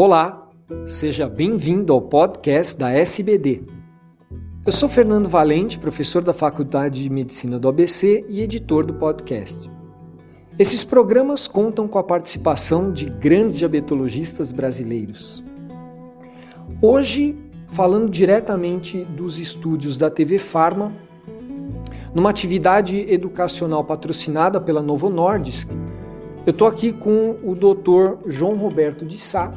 Olá, seja bem-vindo ao podcast da SBD. Eu sou Fernando Valente, professor da Faculdade de Medicina do ABC e editor do podcast. Esses programas contam com a participação de grandes diabetologistas brasileiros. Hoje, falando diretamente dos estúdios da TV Farma, numa atividade educacional patrocinada pela Novo Nordisk, eu estou aqui com o Dr. João Roberto de Sá,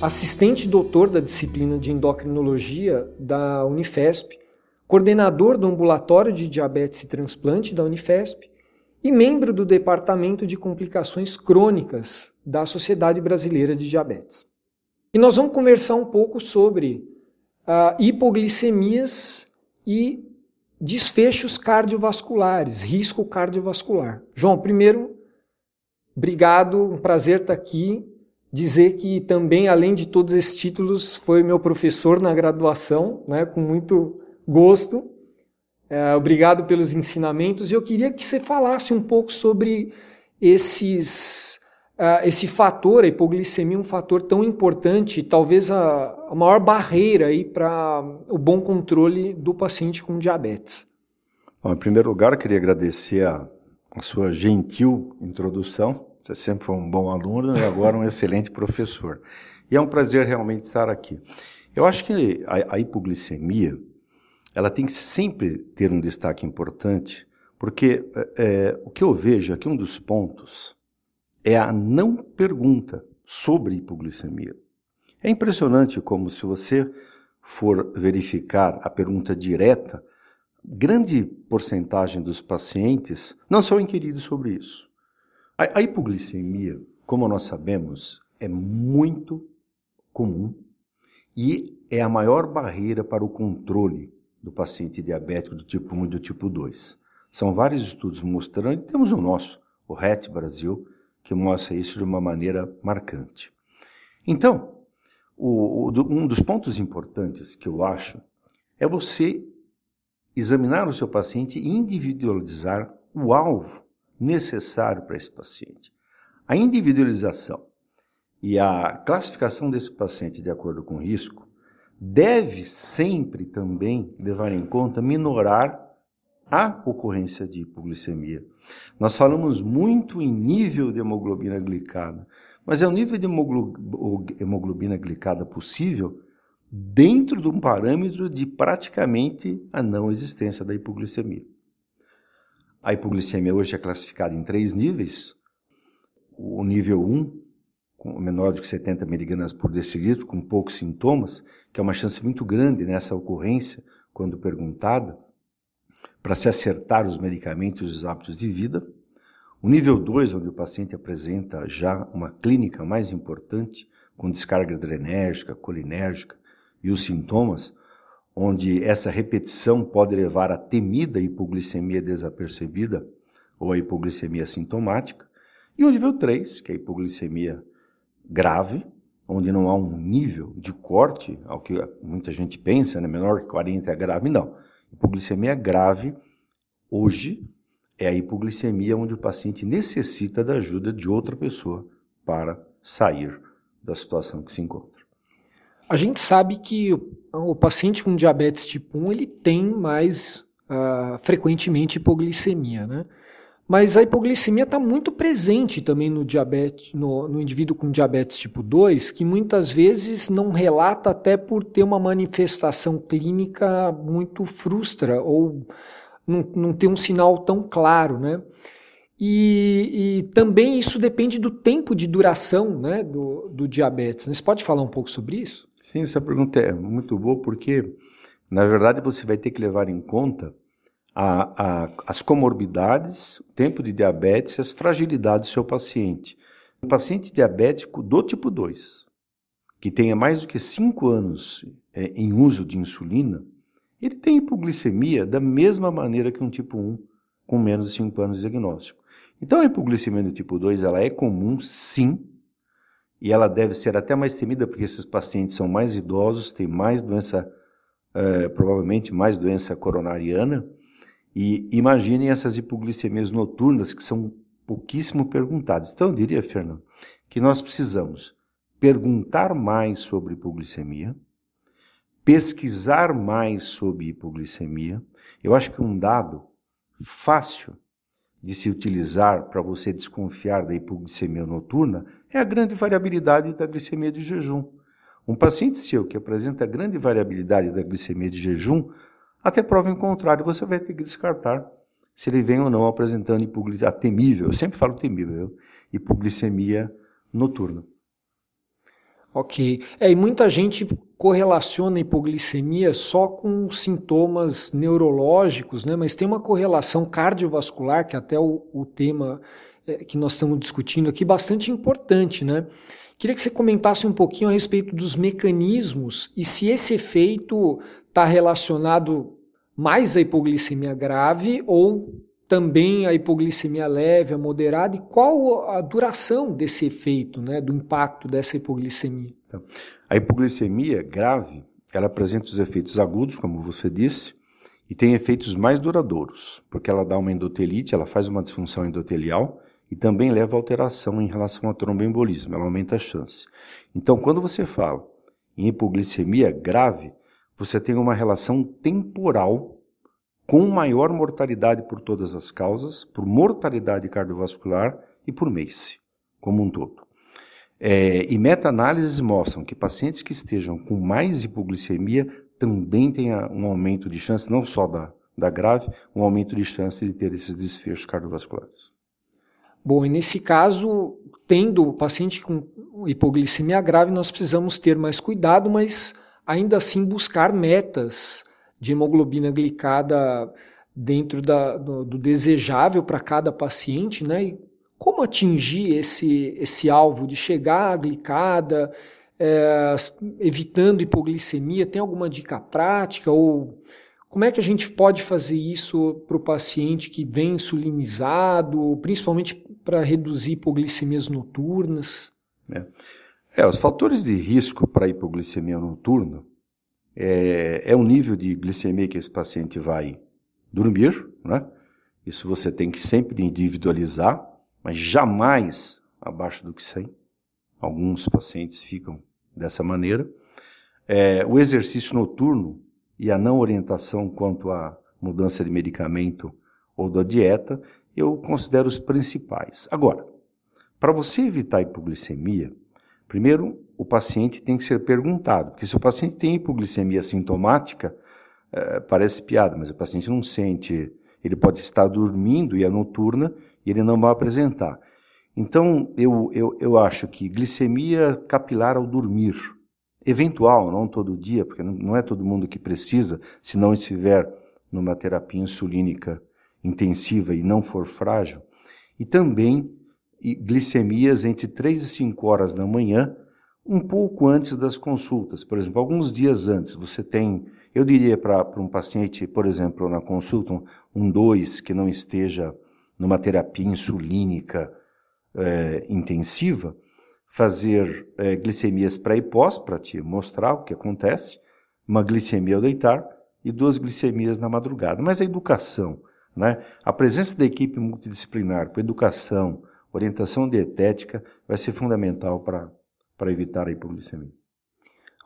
assistente doutor da disciplina de endocrinologia da Unifesp, coordenador do ambulatório de diabetes e transplante da Unifesp e membro do departamento de complicações crônicas da Sociedade Brasileira de Diabetes. E nós vamos conversar um pouco sobre uh, hipoglicemias e desfechos cardiovasculares, risco cardiovascular. João, primeiro, Obrigado, um prazer estar aqui. Dizer que também, além de todos esses títulos, foi meu professor na graduação, né, com muito gosto. É, obrigado pelos ensinamentos. E eu queria que você falasse um pouco sobre esses, uh, esse fator, a hipoglicemia, um fator tão importante, talvez a, a maior barreira para o bom controle do paciente com diabetes. Bom, em primeiro lugar, eu queria agradecer a a sua gentil introdução. Você sempre foi um bom aluno e agora um excelente professor. E é um prazer realmente estar aqui. Eu acho que a, a hipoglicemia ela tem que sempre ter um destaque importante, porque é, é, o que eu vejo aqui, um dos pontos, é a não pergunta sobre hipoglicemia. É impressionante como, se você for verificar a pergunta direta, grande porcentagem dos pacientes não são inquiridos sobre isso. A, a hipoglicemia, como nós sabemos, é muito comum e é a maior barreira para o controle do paciente diabético do tipo 1 e do tipo 2. São vários estudos mostrando, e temos o nosso, o RET Brasil, que mostra isso de uma maneira marcante. Então, o, o, um dos pontos importantes que eu acho é você examinar o seu paciente e individualizar o alvo necessário para esse paciente. A individualização e a classificação desse paciente de acordo com o risco deve sempre também levar em conta minorar a ocorrência de hipoglicemia. Nós falamos muito em nível de hemoglobina glicada, mas é o nível de hemoglobina glicada possível dentro de um parâmetro de praticamente a não existência da hipoglicemia. A hipoglicemia hoje é classificada em três níveis. O nível 1, com menor do que 70 miligramas por decilitro, com poucos sintomas, que é uma chance muito grande nessa ocorrência, quando perguntada, para se acertar os medicamentos e os hábitos de vida. O nível 2, onde o paciente apresenta já uma clínica mais importante, com descarga adrenérgica, colinérgica, e os sintomas, onde essa repetição pode levar à temida hipoglicemia desapercebida ou a hipoglicemia sintomática, e o nível 3, que é a hipoglicemia grave, onde não há um nível de corte, ao que muita gente pensa, né, menor que 40 é grave, não. Hipoglicemia grave, hoje, é a hipoglicemia onde o paciente necessita da ajuda de outra pessoa para sair da situação que se encontra. A gente sabe que o, paciente com diabetes tipo 1 ele tem mais uh, frequentemente hipoglicemia, né? Mas a hipoglicemia está muito presente também no, diabetes, no, no, indivíduo com diabetes tipo 2, que muitas vezes não relata até por ter uma manifestação clínica muito frustra ou não, não ter um sinal tão claro, né? E, e, também isso depende do tempo de duração né, do, do diabetes. Você pode falar um pouco sobre isso? Sim, essa pergunta é muito boa porque, na verdade, você vai ter que levar em conta a, a, as comorbidades, o tempo de diabetes e as fragilidades do seu paciente. Um paciente diabético do tipo 2, que tenha mais do que 5 anos é, em uso de insulina, ele tem hipoglicemia da mesma maneira que um tipo 1 com menos de 5 anos de diagnóstico. Então, a hipoglicemia do tipo 2 ela é comum, sim, e ela deve ser até mais temida porque esses pacientes são mais idosos, têm mais doença, é, provavelmente mais doença coronariana. E imaginem essas hipoglicemias noturnas que são pouquíssimo perguntadas. Então, eu diria, Fernando, que nós precisamos perguntar mais sobre hipoglicemia, pesquisar mais sobre hipoglicemia. Eu acho que um dado fácil de se utilizar para você desconfiar da hipoglicemia noturna é a grande variabilidade da glicemia de jejum. Um paciente seu que apresenta grande variabilidade da glicemia de jejum, até prova em contrário, você vai ter que descartar se ele vem ou não apresentando hipoglicemia temível, eu sempre falo temível, hipoglicemia noturna. Ok. É, e muita gente correlaciona a hipoglicemia só com sintomas neurológicos, né? mas tem uma correlação cardiovascular, que é até o, o tema é, que nós estamos discutindo aqui, bastante importante. Né? Queria que você comentasse um pouquinho a respeito dos mecanismos e se esse efeito está relacionado mais à hipoglicemia grave ou também a hipoglicemia leve, a moderada, e qual a duração desse efeito, né, do impacto dessa hipoglicemia? Então, a hipoglicemia grave, ela apresenta os efeitos agudos, como você disse, e tem efeitos mais duradouros, porque ela dá uma endotelite, ela faz uma disfunção endotelial e também leva a alteração em relação ao tromboembolismo, ela aumenta a chance. Então, quando você fala em hipoglicemia grave, você tem uma relação temporal com maior mortalidade por todas as causas, por mortalidade cardiovascular e por MACE, como um todo. É, e meta-análises mostram que pacientes que estejam com mais hipoglicemia também têm um aumento de chance, não só da, da grave, um aumento de chance de ter esses desfechos cardiovasculares. Bom, e nesse caso, tendo o paciente com hipoglicemia grave, nós precisamos ter mais cuidado, mas ainda assim buscar metas de hemoglobina glicada dentro da, do, do desejável para cada paciente, né? E como atingir esse, esse alvo de chegar à glicada, é, evitando hipoglicemia? Tem alguma dica prática ou como é que a gente pode fazer isso para o paciente que vem insulinizado, principalmente para reduzir hipoglicemias noturnas? É. é, os fatores de risco para hipoglicemia noturna é, é o nível de glicemia que esse paciente vai dormir, né? Isso você tem que sempre individualizar, mas jamais abaixo do que 100. Alguns pacientes ficam dessa maneira. É, o exercício noturno e a não orientação quanto à mudança de medicamento ou da dieta, eu considero os principais. Agora, para você evitar hipoglicemia, primeiro o paciente tem que ser perguntado, porque se o paciente tem hipoglicemia sintomática, é, parece piada, mas o paciente não sente, ele pode estar dormindo e é noturna e ele não vai apresentar. Então, eu, eu, eu acho que glicemia capilar ao dormir, eventual, não todo dia, porque não é todo mundo que precisa, se não estiver numa terapia insulínica intensiva e não for frágil, e também glicemias entre 3 e 5 horas da manhã, um pouco antes das consultas, por exemplo, alguns dias antes, você tem, eu diria para um paciente, por exemplo, na consulta, um 2 que não esteja numa terapia insulínica é, intensiva, fazer é, glicemias pré e pós, para te mostrar o que acontece, uma glicemia ao deitar e duas glicemias na madrugada. Mas a educação, né? a presença da equipe multidisciplinar com educação, orientação dietética, vai ser fundamental para evitar a hipoglicemia.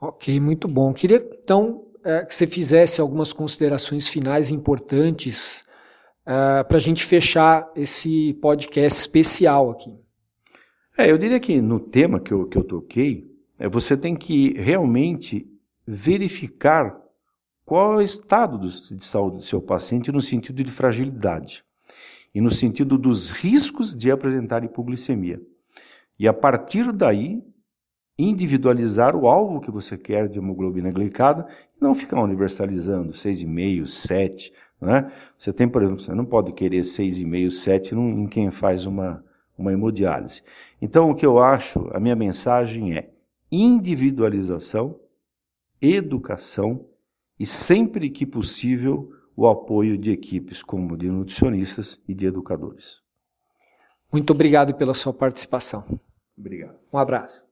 Ok, muito bom. Queria então é, que você fizesse algumas considerações finais importantes é, para a gente fechar esse podcast especial aqui. É, eu diria que no tema que eu, que eu toquei, é, você tem que realmente verificar qual é o estado do, de saúde do seu paciente no sentido de fragilidade e no sentido dos riscos de apresentar hipoglicemia. E a partir daí, individualizar o alvo que você quer de hemoglobina glicada e não ficar universalizando 6,5, 7. Né? Você tem, por exemplo, você não pode querer 6,5, 7 em quem faz uma, uma hemodiálise. Então, o que eu acho, a minha mensagem é individualização, educação e, sempre que possível, o apoio de equipes como de nutricionistas e de educadores. Muito obrigado pela sua participação. Obrigado. Um abraço.